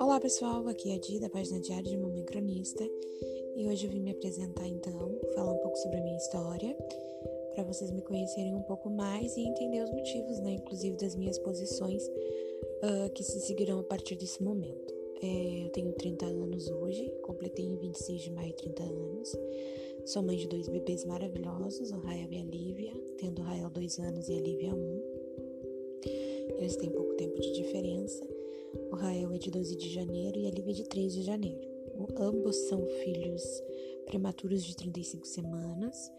Olá pessoal, aqui é a Di da página Diário de Mamãe Cronista e hoje eu vim me apresentar então, falar um pouco sobre a minha história, para vocês me conhecerem um pouco mais e entender os motivos, né, inclusive das minhas posições uh, que se seguirão a partir desse momento. É, eu tenho 30 anos hoje, completei em 26 de maio 30 anos. Sou mãe de dois bebês maravilhosos, o Rael e a Lívia, tendo o Rael dois anos e a Lívia um. Eles têm pouco tempo de diferença. O Rael é de 12 de janeiro e a Lívia é de 3 de janeiro. Ambos são filhos prematuros de 35 semanas.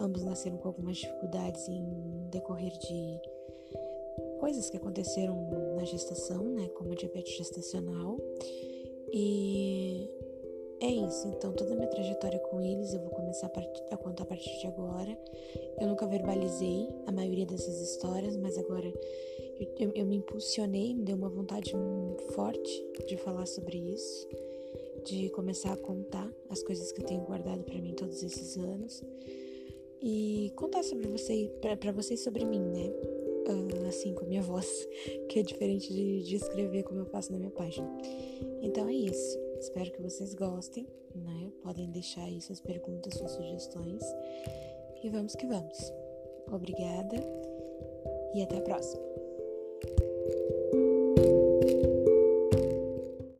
Ambos nasceram com algumas dificuldades em decorrer de coisas que aconteceram na gestação, né, como diabetes gestacional. E é isso, então toda a minha trajetória com eles eu vou começar a, a, contar a partir de agora. Eu nunca verbalizei a maioria dessas histórias, mas agora eu, eu, eu me impulsionei, me deu uma vontade forte de falar sobre isso, de começar a contar as coisas que eu tenho guardado para mim todos esses anos e contar sobre você, para vocês sobre mim, né? Assim, com a minha voz, que é diferente de, de escrever como eu faço na minha página. Então é isso. Espero que vocês gostem, né? Podem deixar aí suas perguntas, suas sugestões. E vamos que vamos. Obrigada e até a próxima.